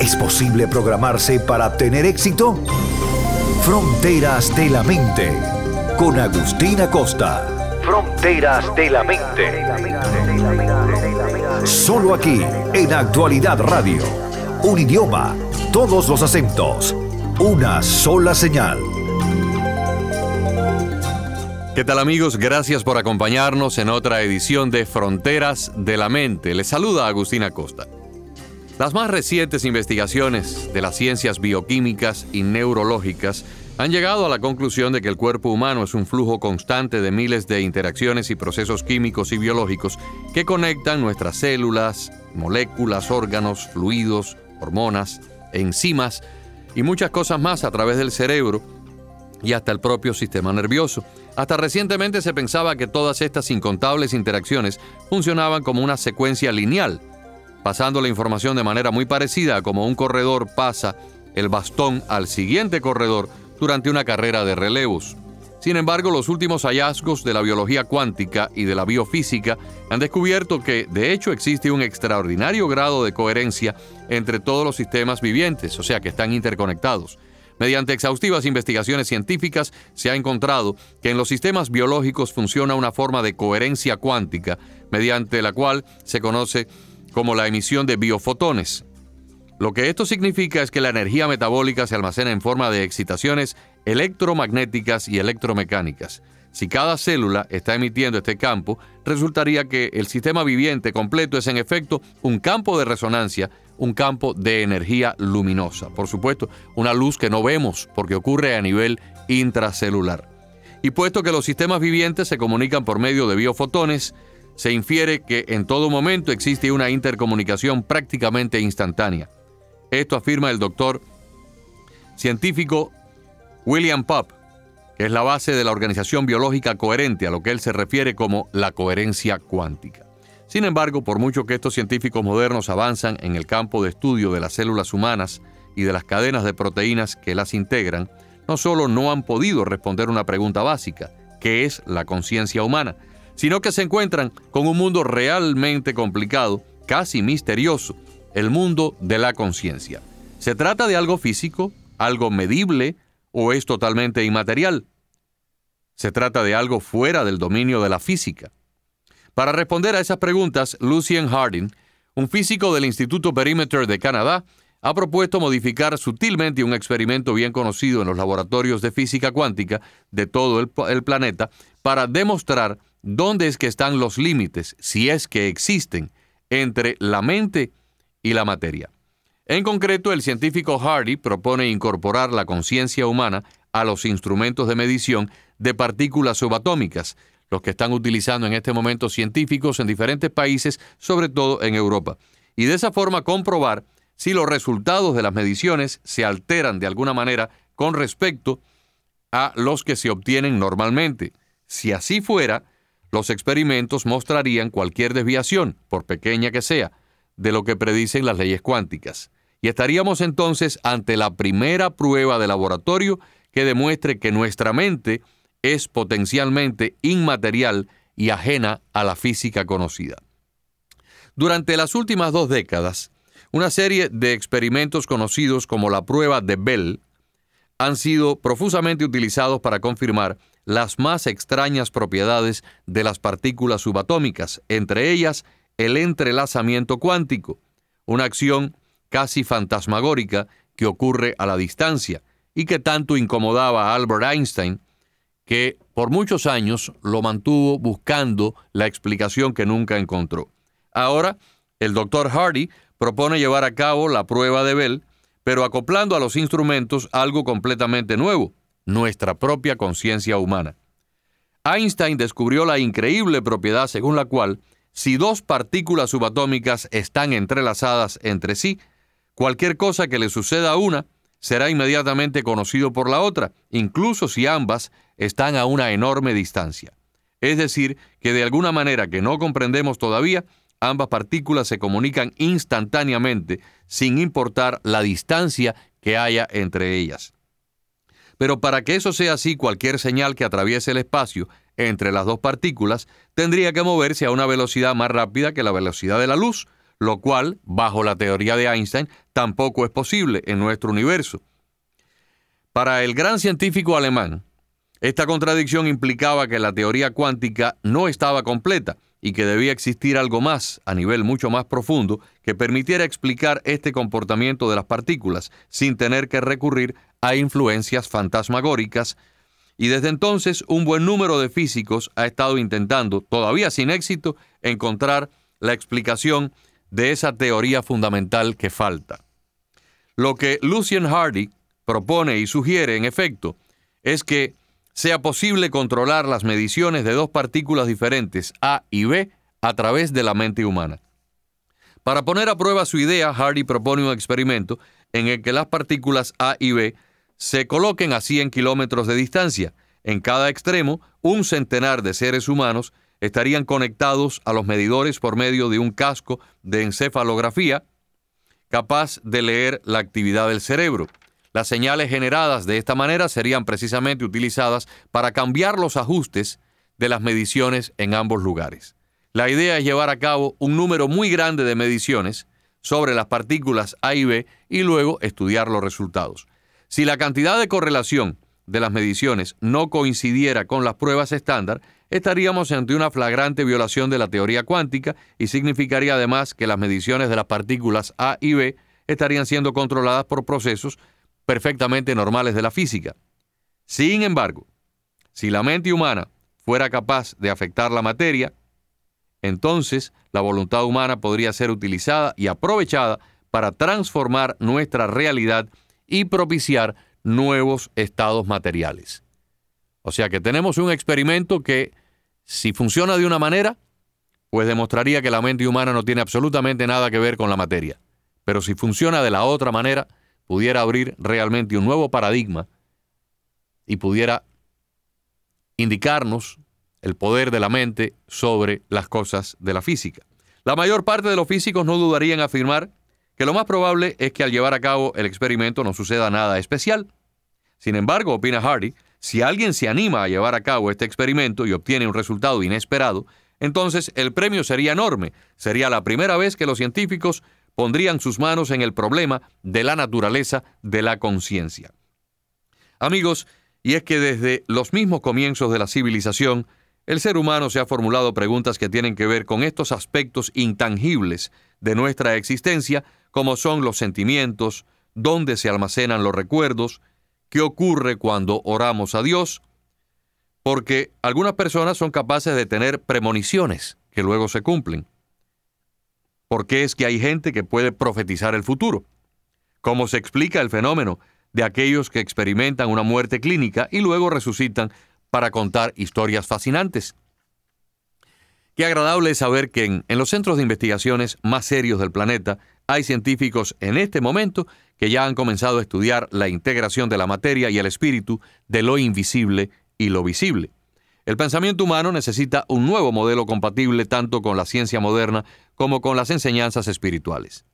¿Es posible programarse para tener éxito? Fronteras de la Mente, con Agustina Costa. Fronteras de la Mente. Solo aquí, en Actualidad Radio. Un idioma, todos los acentos, una sola señal. ¿Qué tal amigos? Gracias por acompañarnos en otra edición de Fronteras de la Mente. Les saluda Agustina Costa. Las más recientes investigaciones de las ciencias bioquímicas y neurológicas han llegado a la conclusión de que el cuerpo humano es un flujo constante de miles de interacciones y procesos químicos y biológicos que conectan nuestras células, moléculas, órganos, fluidos, hormonas, enzimas y muchas cosas más a través del cerebro y hasta el propio sistema nervioso. Hasta recientemente se pensaba que todas estas incontables interacciones funcionaban como una secuencia lineal, pasando la información de manera muy parecida a como un corredor pasa el bastón al siguiente corredor durante una carrera de relevos. Sin embargo, los últimos hallazgos de la biología cuántica y de la biofísica han descubierto que, de hecho, existe un extraordinario grado de coherencia entre todos los sistemas vivientes, o sea, que están interconectados. Mediante exhaustivas investigaciones científicas se ha encontrado que en los sistemas biológicos funciona una forma de coherencia cuántica, mediante la cual se conoce como la emisión de biofotones. Lo que esto significa es que la energía metabólica se almacena en forma de excitaciones electromagnéticas y electromecánicas. Si cada célula está emitiendo este campo, resultaría que el sistema viviente completo es en efecto un campo de resonancia, un campo de energía luminosa. Por supuesto, una luz que no vemos porque ocurre a nivel intracelular. Y puesto que los sistemas vivientes se comunican por medio de biofotones, se infiere que en todo momento existe una intercomunicación prácticamente instantánea. Esto afirma el doctor científico William Popp, que es la base de la organización biológica coherente, a lo que él se refiere como la coherencia cuántica. Sin embargo, por mucho que estos científicos modernos avanzan en el campo de estudio de las células humanas y de las cadenas de proteínas que las integran, no solo no han podido responder una pregunta básica, ¿qué es la conciencia humana?, sino que se encuentran con un mundo realmente complicado, casi misterioso, el mundo de la conciencia. ¿Se trata de algo físico, algo medible o es totalmente inmaterial? Se trata de algo fuera del dominio de la física. Para responder a esas preguntas, Lucien Harding, un físico del Instituto Perimeter de Canadá, ha propuesto modificar sutilmente un experimento bien conocido en los laboratorios de física cuántica de todo el, el planeta para demostrar dónde es que están los límites, si es que existen, entre la mente y la materia. En concreto, el científico Hardy propone incorporar la conciencia humana a los instrumentos de medición de partículas subatómicas, los que están utilizando en este momento científicos en diferentes países, sobre todo en Europa, y de esa forma comprobar si los resultados de las mediciones se alteran de alguna manera con respecto a los que se obtienen normalmente. Si así fuera, los experimentos mostrarían cualquier desviación, por pequeña que sea, de lo que predicen las leyes cuánticas. Y estaríamos entonces ante la primera prueba de laboratorio que demuestre que nuestra mente es potencialmente inmaterial y ajena a la física conocida. Durante las últimas dos décadas, una serie de experimentos conocidos como la prueba de Bell han sido profusamente utilizados para confirmar las más extrañas propiedades de las partículas subatómicas, entre ellas el entrelazamiento cuántico, una acción casi fantasmagórica que ocurre a la distancia y que tanto incomodaba a Albert Einstein que por muchos años lo mantuvo buscando la explicación que nunca encontró. Ahora, el doctor Hardy propone llevar a cabo la prueba de Bell, pero acoplando a los instrumentos algo completamente nuevo, nuestra propia conciencia humana. Einstein descubrió la increíble propiedad según la cual, si dos partículas subatómicas están entrelazadas entre sí, cualquier cosa que le suceda a una será inmediatamente conocido por la otra, incluso si ambas están a una enorme distancia. Es decir, que de alguna manera que no comprendemos todavía, ambas partículas se comunican instantáneamente sin importar la distancia que haya entre ellas. Pero para que eso sea así, cualquier señal que atraviese el espacio entre las dos partículas tendría que moverse a una velocidad más rápida que la velocidad de la luz, lo cual, bajo la teoría de Einstein, tampoco es posible en nuestro universo. Para el gran científico alemán, esta contradicción implicaba que la teoría cuántica no estaba completa y que debía existir algo más, a nivel mucho más profundo, que permitiera explicar este comportamiento de las partículas sin tener que recurrir a influencias fantasmagóricas. Y desde entonces un buen número de físicos ha estado intentando, todavía sin éxito, encontrar la explicación de esa teoría fundamental que falta. Lo que Lucian Hardy propone y sugiere, en efecto, es que sea posible controlar las mediciones de dos partículas diferentes, A y B, a través de la mente humana. Para poner a prueba su idea, Hardy propone un experimento en el que las partículas A y B se coloquen a 100 kilómetros de distancia. En cada extremo, un centenar de seres humanos estarían conectados a los medidores por medio de un casco de encefalografía capaz de leer la actividad del cerebro. Las señales generadas de esta manera serían precisamente utilizadas para cambiar los ajustes de las mediciones en ambos lugares. La idea es llevar a cabo un número muy grande de mediciones sobre las partículas A y B y luego estudiar los resultados. Si la cantidad de correlación de las mediciones no coincidiera con las pruebas estándar, estaríamos ante una flagrante violación de la teoría cuántica y significaría además que las mediciones de las partículas A y B estarían siendo controladas por procesos perfectamente normales de la física. Sin embargo, si la mente humana fuera capaz de afectar la materia, entonces la voluntad humana podría ser utilizada y aprovechada para transformar nuestra realidad y propiciar nuevos estados materiales. O sea que tenemos un experimento que, si funciona de una manera, pues demostraría que la mente humana no tiene absolutamente nada que ver con la materia. Pero si funciona de la otra manera, pudiera abrir realmente un nuevo paradigma y pudiera indicarnos el poder de la mente sobre las cosas de la física. La mayor parte de los físicos no dudarían en afirmar que lo más probable es que al llevar a cabo el experimento no suceda nada especial. Sin embargo, opina Hardy, si alguien se anima a llevar a cabo este experimento y obtiene un resultado inesperado, entonces el premio sería enorme. Sería la primera vez que los científicos pondrían sus manos en el problema de la naturaleza de la conciencia. Amigos, y es que desde los mismos comienzos de la civilización, el ser humano se ha formulado preguntas que tienen que ver con estos aspectos intangibles de nuestra existencia, como son los sentimientos, dónde se almacenan los recuerdos, qué ocurre cuando oramos a Dios, porque algunas personas son capaces de tener premoniciones que luego se cumplen. ¿Por qué es que hay gente que puede profetizar el futuro? ¿Cómo se explica el fenómeno de aquellos que experimentan una muerte clínica y luego resucitan para contar historias fascinantes? Qué agradable es saber que en, en, los centros de investigaciones más serios del planeta hay científicos en este momento que ya han comenzado a estudiar la integración de la materia y el espíritu de lo invisible y lo visible. El pensamiento humano necesita un nuevo modelo compatible tanto con la ciencia moderna como con las enseñanzas espirituales.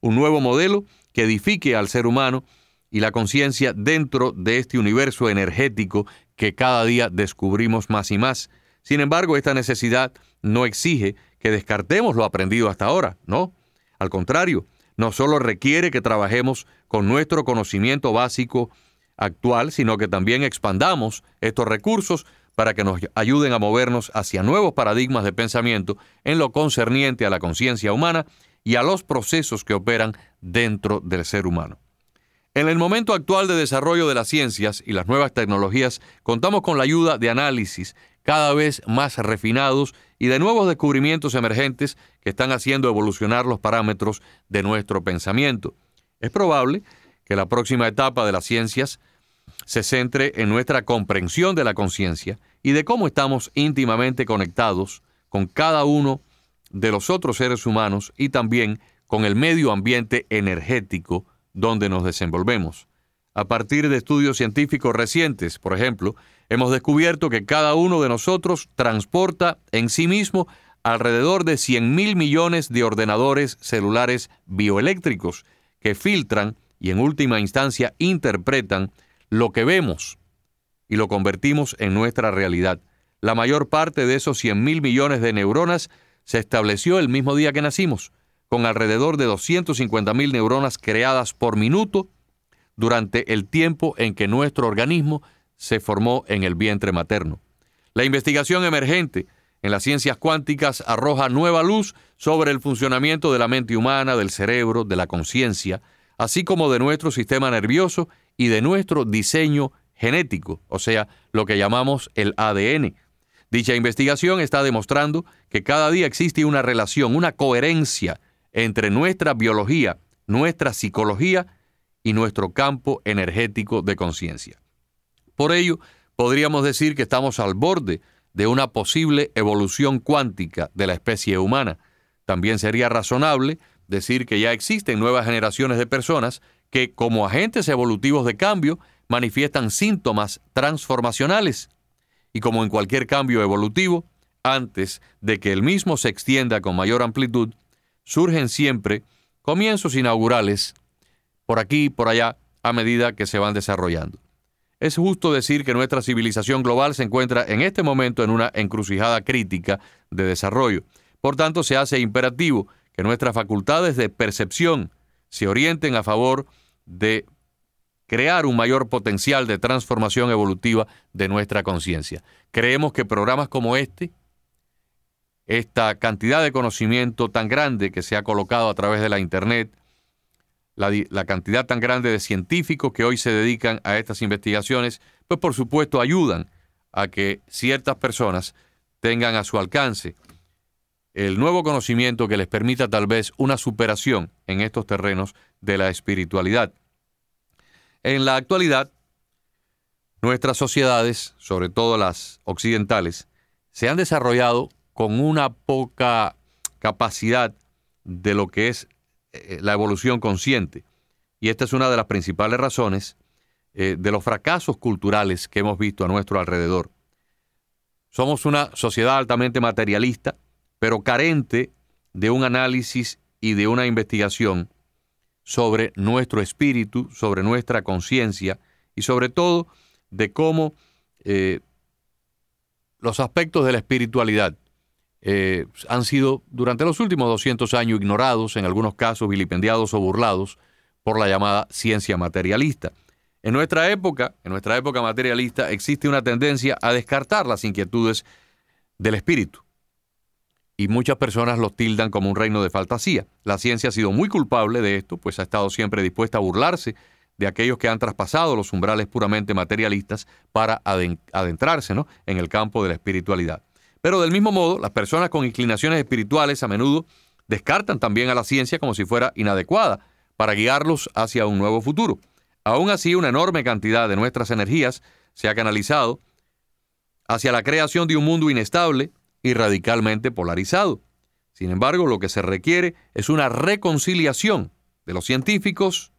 Un nuevo modelo que edifique al ser humano y la conciencia dentro de este universo energético que cada día descubrimos más y más. Sin embargo, esta necesidad no exige que descartemos lo aprendido hasta ahora, ¿no? Al contrario, no solo requiere que trabajemos con nuestro conocimiento básico actual, sino que también expandamos estos recursos para que nos ayuden a movernos hacia nuevos paradigmas de pensamiento en lo concerniente a la conciencia humana y a los procesos que operan dentro del ser humano. En el momento actual de desarrollo de las ciencias y las nuevas tecnologías, contamos con la ayuda de análisis cada vez más refinados y de nuevos descubrimientos emergentes que están haciendo evolucionar los parámetros de nuestro pensamiento. Es probable que la próxima etapa de las ciencias se centre en nuestra comprensión de la conciencia y de cómo estamos íntimamente conectados con cada uno de los otros seres humanos y también con el medio ambiente energético donde nos desenvolvemos. a partir de estudios científicos recientes. Por ejemplo, hemos descubierto que cada uno de nosotros transporta en sí mismo alrededor de 100 mil millones de ordenadores celulares bioeléctricos que filtran y en última instancia interpretan lo que vemos y lo convertimos en nuestra realidad. La mayor parte de esos 100 mil millones de neuronas se estableció el mismo día que nacimos, con alrededor de 250 mil neuronas creadas por minuto durante el tiempo en que nuestro organismo se formó en el vientre materno. La investigación emergente en las ciencias cuánticas arroja nueva luz sobre el funcionamiento de la mente humana, del cerebro, de la conciencia, así como de nuestro sistema nervioso y de nuestro diseño genético, o sea, lo que llamamos el ADN. Dicha investigación está demostrando que cada día existe una relación, una coherencia entre nuestra biología, nuestra psicología y nuestro campo energético de conciencia. Por ello, podríamos decir que estamos al borde de una posible evolución cuántica de la especie humana. También sería razonable decir que ya existen nuevas generaciones de personas que, como agentes evolutivos de cambio, manifiestan síntomas transformacionales. Y como en cualquier cambio evolutivo, antes de que el mismo se extienda con mayor amplitud, surgen siempre comienzos inaugurales por aquí y por allá a medida que se van desarrollando. Es justo decir que nuestra civilización global se encuentra en este momento en una encrucijada crítica de desarrollo. Por tanto, se hace imperativo que nuestras facultades de percepción se orienten a favor de crear un mayor potencial de transformación evolutiva de nuestra conciencia. Creemos que programas como este, esta cantidad de conocimiento tan grande que se ha colocado a través de la Internet, la, cantidad tan grande de científicos que hoy se dedican a estas investigaciones, pues por supuesto ayudan a que ciertas personas tengan a su alcance el nuevo conocimiento que les permita tal vez una superación en estos terrenos de la espiritualidad. En la actualidad, nuestras sociedades, sobre todo las occidentales, se han desarrollado con una poca capacidad de lo que es la evolución consciente. Y esta es una de las principales razones eh, de los fracasos culturales que hemos visto a nuestro alrededor. Somos una sociedad altamente materialista, pero carente de un análisis y de una investigación sobre nuestro espíritu, sobre nuestra conciencia y sobre todo de cómo eh, los aspectos de la espiritualidad eh, han sido durante los últimos 200 años ignorados, en algunos casos vilipendiados o burlados por la llamada ciencia materialista. En nuestra época, en nuestra época materialista, existe una tendencia a descartar las inquietudes del espíritu. Y muchas personas los tildan como un reino de fantasía. La ciencia ha sido muy culpable de esto, pues ha estado siempre dispuesta a burlarse de aquellos que han traspasado los umbrales puramente materialistas para adentrarse en el campo de la espiritualidad. Pero del mismo modo, las personas con inclinaciones espirituales a menudo descartan también a la ciencia como si fuera inadecuada para guiarlos hacia un nuevo futuro. Aún así, una enorme cantidad de nuestras energías se ha canalizado hacia la creación de un mundo inestable y radicalmente polarizado. Sin embargo, lo que se requiere es una reconciliación de los científicos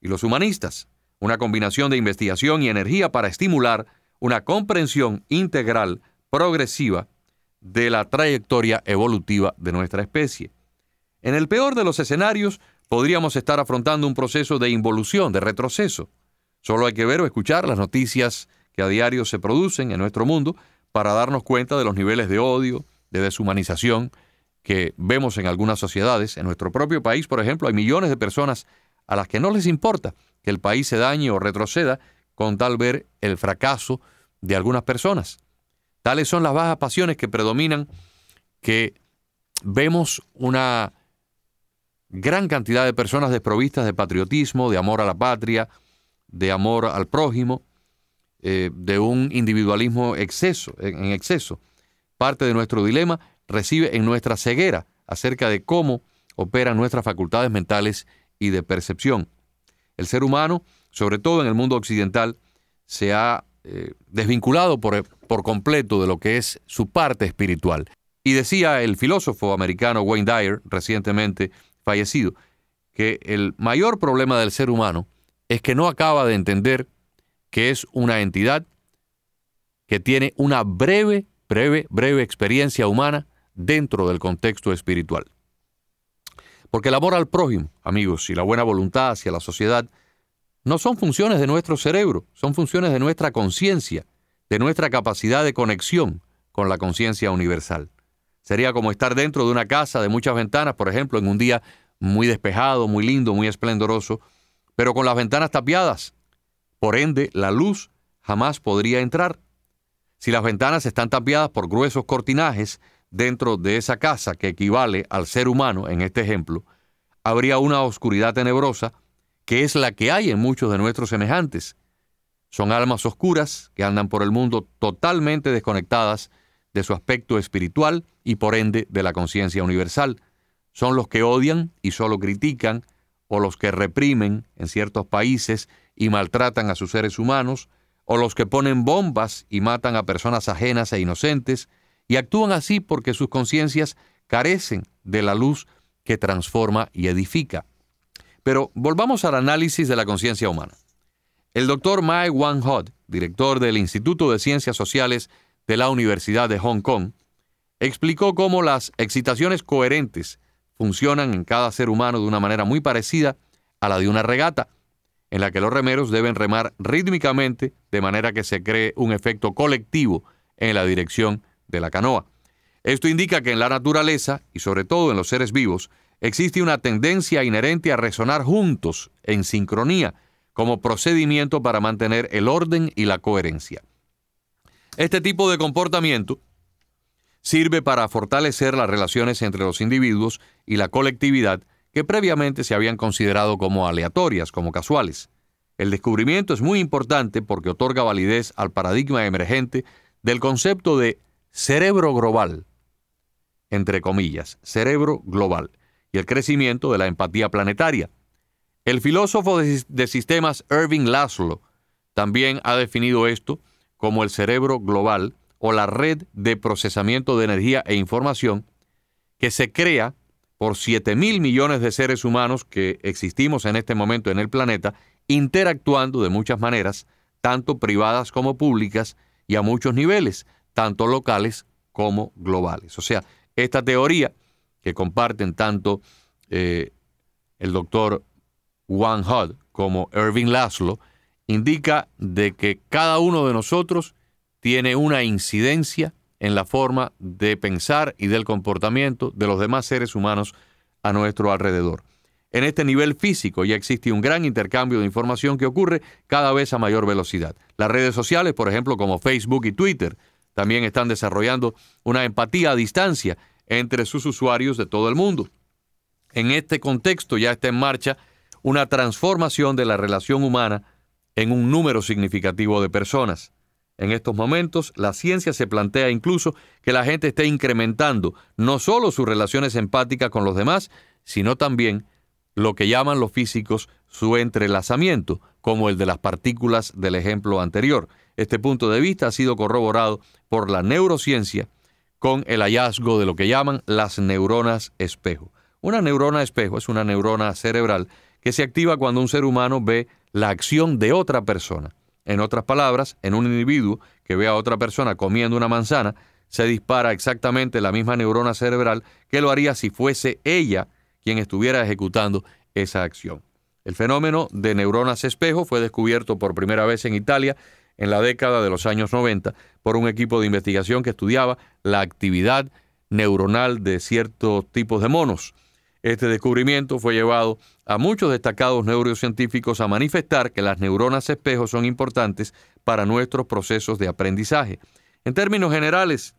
y los humanistas, una combinación de investigación y energía para estimular una comprensión integral progresiva de la trayectoria evolutiva de nuestra especie. En el peor de los escenarios, podríamos estar afrontando un proceso de involución, de retroceso. Solo hay que ver o escuchar las noticias que a diario se producen en nuestro mundo para darnos cuenta de los niveles de odio, de deshumanización que vemos en algunas sociedades. En nuestro propio país, por ejemplo, hay millones de personas a las que no les importa que el país se dañe o retroceda con tal ver el fracaso de algunas personas. Tales son las bajas pasiones que predominan, que vemos una gran cantidad de personas desprovistas de patriotismo, de amor a la patria, de amor al prójimo, eh, de un individualismo exceso, en exceso. Parte de nuestro dilema recibe en nuestra ceguera acerca de cómo operan nuestras facultades mentales y de percepción. El ser humano, sobre todo en el mundo occidental, se ha eh, desvinculado por, por completo de lo que es su parte espiritual. Y decía el filósofo americano Wayne Dyer, recientemente fallecido, que el mayor problema del ser humano es que no acaba de entender que es una entidad que tiene una breve, breve, breve experiencia humana dentro del contexto espiritual. Porque el amor al prójimo, amigos, y la buena voluntad hacia la sociedad no son funciones de nuestro cerebro, son funciones de nuestra conciencia, de nuestra capacidad de conexión con la conciencia universal. Sería como estar dentro de una casa de muchas ventanas, por ejemplo, en un día muy despejado, muy lindo, muy esplendoroso, pero con las ventanas tapiadas. Por ende, la luz jamás podría entrar. Si las ventanas están tapiadas por gruesos cortinajes dentro de esa casa que equivale al ser humano, en este ejemplo, habría una oscuridad tenebrosa que es la que hay en muchos de nuestros semejantes. Son almas oscuras que andan por el mundo totalmente desconectadas de su aspecto espiritual y por ende de la conciencia universal. Son los que odian y solo critican, o los que reprimen en ciertos países y maltratan a sus seres humanos, o los que ponen bombas y matan a personas ajenas e inocentes, y actúan así porque sus conciencias carecen de la luz que transforma y edifica. Pero volvamos al análisis de la conciencia humana. El doctor Mai Wan Hod, director del Instituto de Ciencias Sociales de la Universidad de Hong Kong, explicó cómo las excitaciones coherentes funcionan en cada ser humano de una manera muy parecida a la de una regata, en la que los remeros deben remar rítmicamente de manera que se cree un efecto colectivo en la dirección de la canoa. Esto indica que en la naturaleza, y sobre todo en los seres vivos, existe una tendencia inherente a resonar juntos, en sincronía, como procedimiento para mantener el orden y la coherencia. Este tipo de comportamiento sirve para fortalecer las relaciones entre los individuos y la colectividad que previamente se habían considerado como aleatorias, como casuales. El descubrimiento es muy importante porque otorga validez al paradigma emergente del concepto de cerebro global, entre comillas, cerebro global, y el crecimiento de la empatía planetaria. El filósofo de, sistemas Irving Laszlo también ha definido esto como el cerebro global o la red de procesamiento de energía e información que se crea por 7 mil millones de seres humanos que existimos en este momento en el planeta, interactuando de muchas maneras, tanto privadas como públicas, y a muchos niveles, tanto locales como globales. O sea, esta teoría que comparten tanto eh, el doctor Juan Hudd como Irving Laszlo, indica de que cada uno de nosotros tiene una incidencia en la forma de pensar y del comportamiento de los demás seres humanos a nuestro alrededor. En este nivel físico ya existe un gran intercambio de información que ocurre cada vez a mayor velocidad. Las redes sociales, por ejemplo, como Facebook y Twitter, también están desarrollando una empatía a distancia entre sus usuarios de todo el mundo. En este contexto ya está en marcha una transformación de la relación humana en un número significativo de personas. En estos momentos, la ciencia se plantea incluso que la gente esté incrementando no solo sus relaciones empáticas con los demás, sino también lo que llaman los físicos su entrelazamiento, como el de las partículas del ejemplo anterior. Este punto de vista ha sido corroborado por la neurociencia con el hallazgo de lo que llaman las neuronas espejo. Una neurona espejo es una neurona cerebral que se activa cuando un ser humano ve la acción de otra persona. En otras palabras, en un individuo que ve a otra persona comiendo una manzana, se dispara exactamente la misma neurona cerebral que lo haría si fuese ella quien estuviera ejecutando esa acción. El fenómeno de neuronas espejo fue descubierto por primera vez en Italia en la década de los años 90 por un equipo de investigación que estudiaba la actividad neuronal de ciertos tipos de monos. Este descubrimiento fue llevado a muchos destacados neurocientíficos a manifestar que las neuronas espejo son importantes para nuestros procesos de aprendizaje. En términos generales,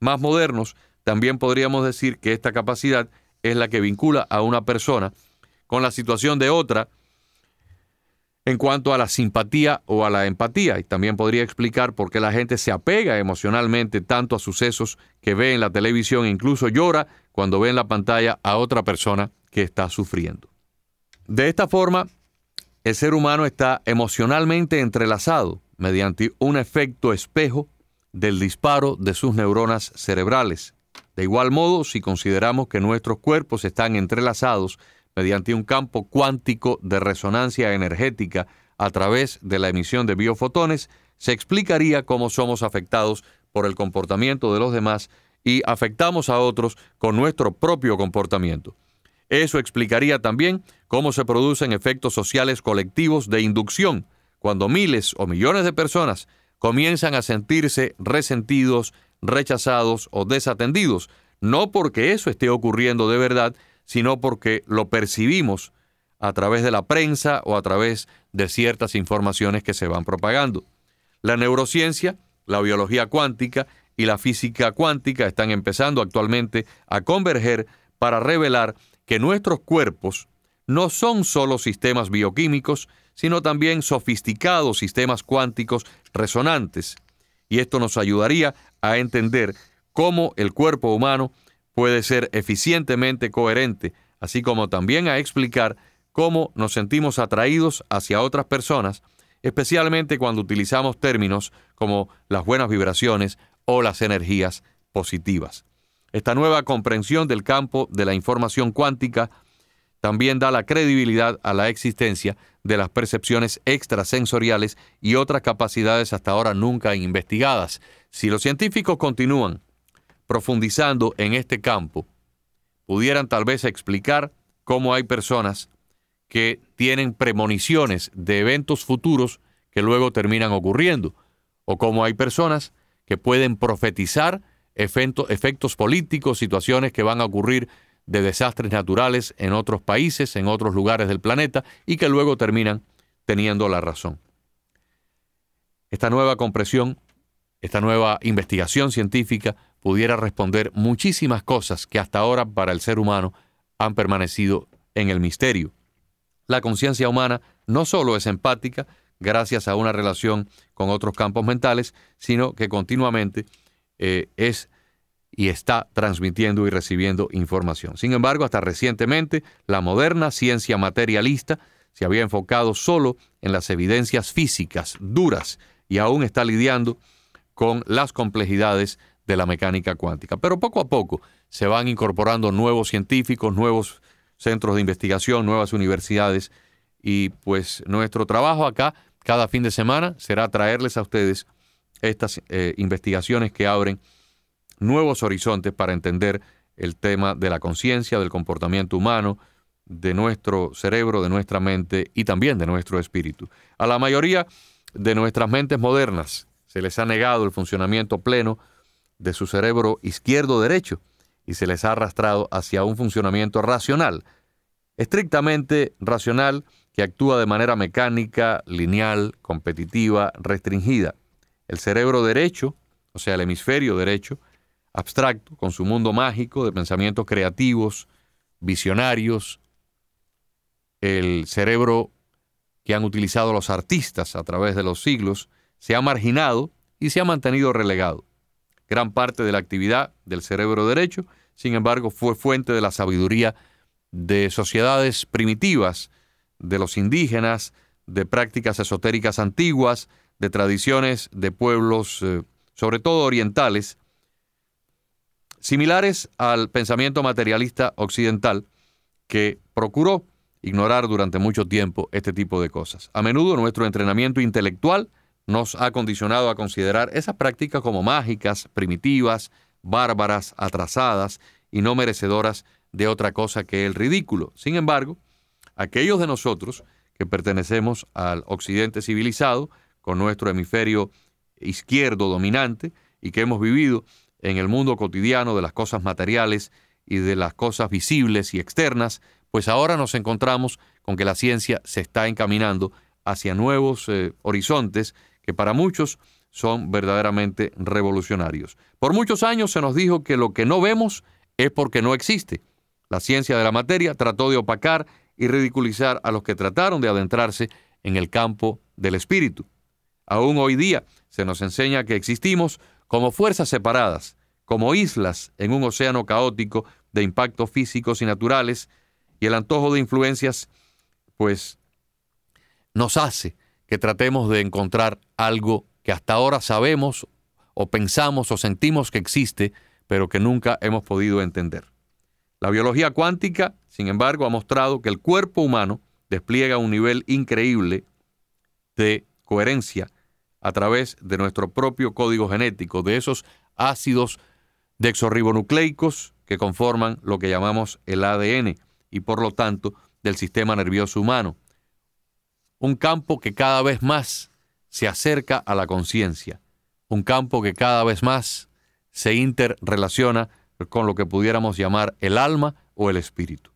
más modernos, también podríamos decir que esta capacidad es la que vincula a una persona con la situación de otra en cuanto a la simpatía o a la empatía. Y también podría explicar por qué la gente se apega emocionalmente tanto a sucesos que ve en la televisión e incluso llora cuando ve en la pantalla a otra persona que está sufriendo. De esta forma, el ser humano está emocionalmente entrelazado mediante un efecto espejo del disparo de sus neuronas cerebrales. De igual modo, si consideramos que nuestros cuerpos están entrelazados mediante un campo cuántico de resonancia energética a través de la emisión de biofotones, se explicaría cómo somos afectados por el comportamiento de los demás y afectamos a otros con nuestro propio comportamiento. Eso explicaría también cómo se producen efectos sociales colectivos de inducción, cuando miles o millones de personas comienzan a sentirse resentidos, rechazados o desatendidos, no porque eso esté ocurriendo de verdad, sino porque lo percibimos a través de la prensa o a través de ciertas informaciones que se van propagando. La neurociencia, la biología cuántica y la física cuántica están empezando actualmente a converger para revelar que nuestros cuerpos no son solo sistemas bioquímicos, sino también sofisticados sistemas cuánticos resonantes. Y esto nos ayudaría a entender cómo el cuerpo humano puede ser eficientemente coherente, así como también a explicar cómo nos sentimos atraídos hacia otras personas, especialmente cuando utilizamos términos como las buenas vibraciones o las energías positivas. Esta nueva comprensión del campo de la información cuántica también da la credibilidad a la existencia de las percepciones extrasensoriales y otras capacidades hasta ahora nunca investigadas. Si los científicos continúan profundizando en este campo, pudieran tal vez explicar cómo hay personas que tienen premoniciones de eventos futuros que luego terminan ocurriendo, o cómo hay personas que pueden profetizar efectos políticos, situaciones que van a ocurrir de desastres naturales en otros países, en otros lugares del planeta, y que luego terminan teniendo la razón. Esta nueva compresión, esta nueva investigación científica pudiera responder muchísimas cosas que hasta ahora para el ser humano han permanecido en el misterio. La conciencia humana no solo es empática gracias a una relación con otros campos mentales, sino que continuamente eh, es y está transmitiendo y recibiendo información. Sin embargo, hasta recientemente, la moderna ciencia materialista se había enfocado solo en las evidencias físicas duras y aún está lidiando con las complejidades de la mecánica cuántica. Pero poco a poco se van incorporando nuevos científicos, nuevos centros de investigación, nuevas universidades y pues nuestro trabajo acá cada fin de semana será traerles a ustedes estas eh, investigaciones que abren nuevos horizontes para entender el tema de la conciencia, del comportamiento humano, de nuestro cerebro, de nuestra mente y también de nuestro espíritu. A la mayoría de nuestras mentes modernas se les ha negado el funcionamiento pleno de su cerebro izquierdo-derecho y se les ha arrastrado hacia un funcionamiento racional, estrictamente racional, que actúa de manera mecánica, lineal, competitiva, restringida. El cerebro derecho, o sea, el hemisferio derecho, abstracto, con su mundo mágico de pensamientos creativos, visionarios, el cerebro que han utilizado los artistas a través de los siglos, se ha marginado y se ha mantenido relegado. Gran parte de la actividad del cerebro derecho, sin embargo, fue fuente de la sabiduría de sociedades primitivas, de los indígenas, de prácticas esotéricas antiguas, de tradiciones de pueblos, eh, sobre todo orientales, similares al pensamiento materialista occidental que procuró ignorar durante mucho tiempo este tipo de cosas. A menudo nuestro entrenamiento intelectual nos ha condicionado a considerar esas prácticas como mágicas, primitivas, bárbaras, atrasadas y no merecedoras de otra cosa que el ridículo. Sin embargo, aquellos de nosotros que pertenecemos al occidente civilizado, con nuestro hemisferio izquierdo dominante y que hemos vivido en el mundo cotidiano de las cosas materiales y de las cosas visibles y externas, pues ahora nos encontramos con que la ciencia se está encaminando hacia nuevos eh, horizontes que para muchos son verdaderamente revolucionarios. Por muchos años se nos dijo que lo que no vemos es porque no existe. La ciencia de la materia trató de opacar y ridiculizar a los que trataron de adentrarse en el campo del espíritu. Aún hoy día se nos enseña que existimos como fuerzas separadas, como islas en un océano caótico de impactos físicos y naturales, y el antojo de influencias, pues, nos hace que tratemos de encontrar algo que hasta ahora sabemos o pensamos o sentimos que existe, pero que nunca hemos podido entender. La biología cuántica, sin embargo, ha mostrado que el cuerpo humano despliega un nivel increíble de coherencia a través de nuestro propio código genético, de esos ácidos dexorribonucleicos que conforman lo que llamamos el ADN y por lo tanto del sistema nervioso humano. Un campo que cada vez más se acerca a la conciencia, un campo que cada vez más se interrelaciona con lo que pudiéramos llamar el alma o el espíritu.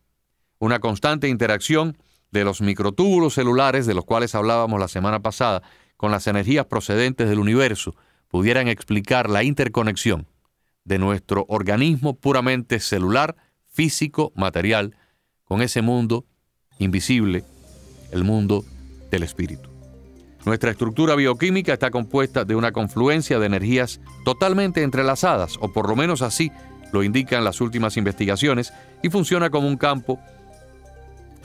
Una constante interacción de los microtúbulos celulares de los cuales hablábamos la semana pasada con las energías procedentes del universo pudieran explicar la interconexión de nuestro organismo puramente celular, físico, material, con ese mundo invisible, el mundo del espíritu. Nuestra estructura bioquímica está compuesta de una confluencia de energías totalmente entrelazadas, o por lo menos así lo indican las últimas investigaciones, y funciona como un campo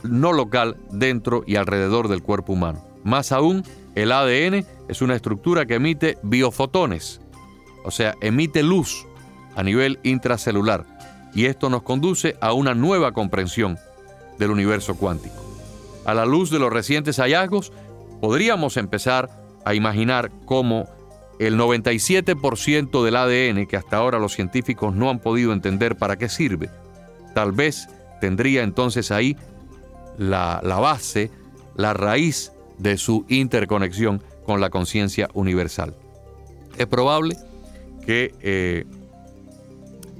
no local dentro y alrededor del cuerpo humano. Más aún, el ADN es una estructura que emite biofotones, o sea, emite luz a nivel intracelular, y esto nos conduce a una nueva comprensión del universo cuántico. A la luz de los recientes hallazgos, podríamos empezar a imaginar cómo el 97% del ADN que hasta ahora los científicos no han podido entender para qué sirve, tal vez tendría entonces ahí la, base, la raíz de su interconexión con la conciencia universal. Es probable que eh,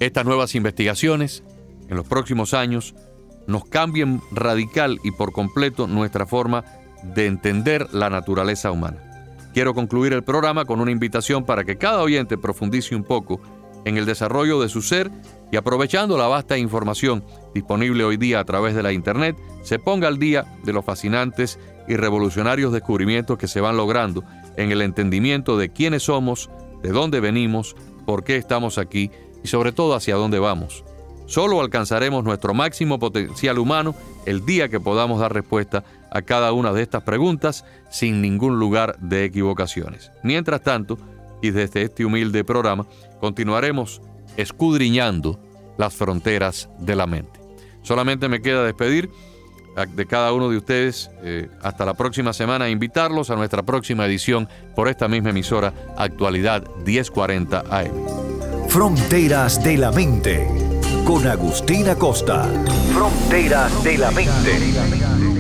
estas nuevas investigaciones en los próximos años nos cambien radical y por completo nuestra forma de entender la naturaleza humana. Quiero concluir el programa con una invitación para que cada oyente profundice un poco en el desarrollo de su ser y aprovechando la vasta información disponible hoy día a través de la Internet, se ponga al día de los fascinantes y revolucionarios descubrimientos que se van logrando en el entendimiento de quiénes somos, de dónde venimos, por qué estamos aquí y sobre todo hacia dónde vamos. Solo alcanzaremos nuestro máximo potencial humano el día que podamos dar respuesta a cada una de estas preguntas sin ningún lugar de equivocaciones. Mientras tanto, y desde este humilde programa, continuaremos escudriñando las fronteras de la mente. Solamente me queda despedir de cada uno de ustedes eh, hasta la próxima semana e invitarlos a nuestra próxima edición por esta misma emisora Actualidad 1040 AM. Fronteras de la mente con Agustina Costa. Fronteras de la mente.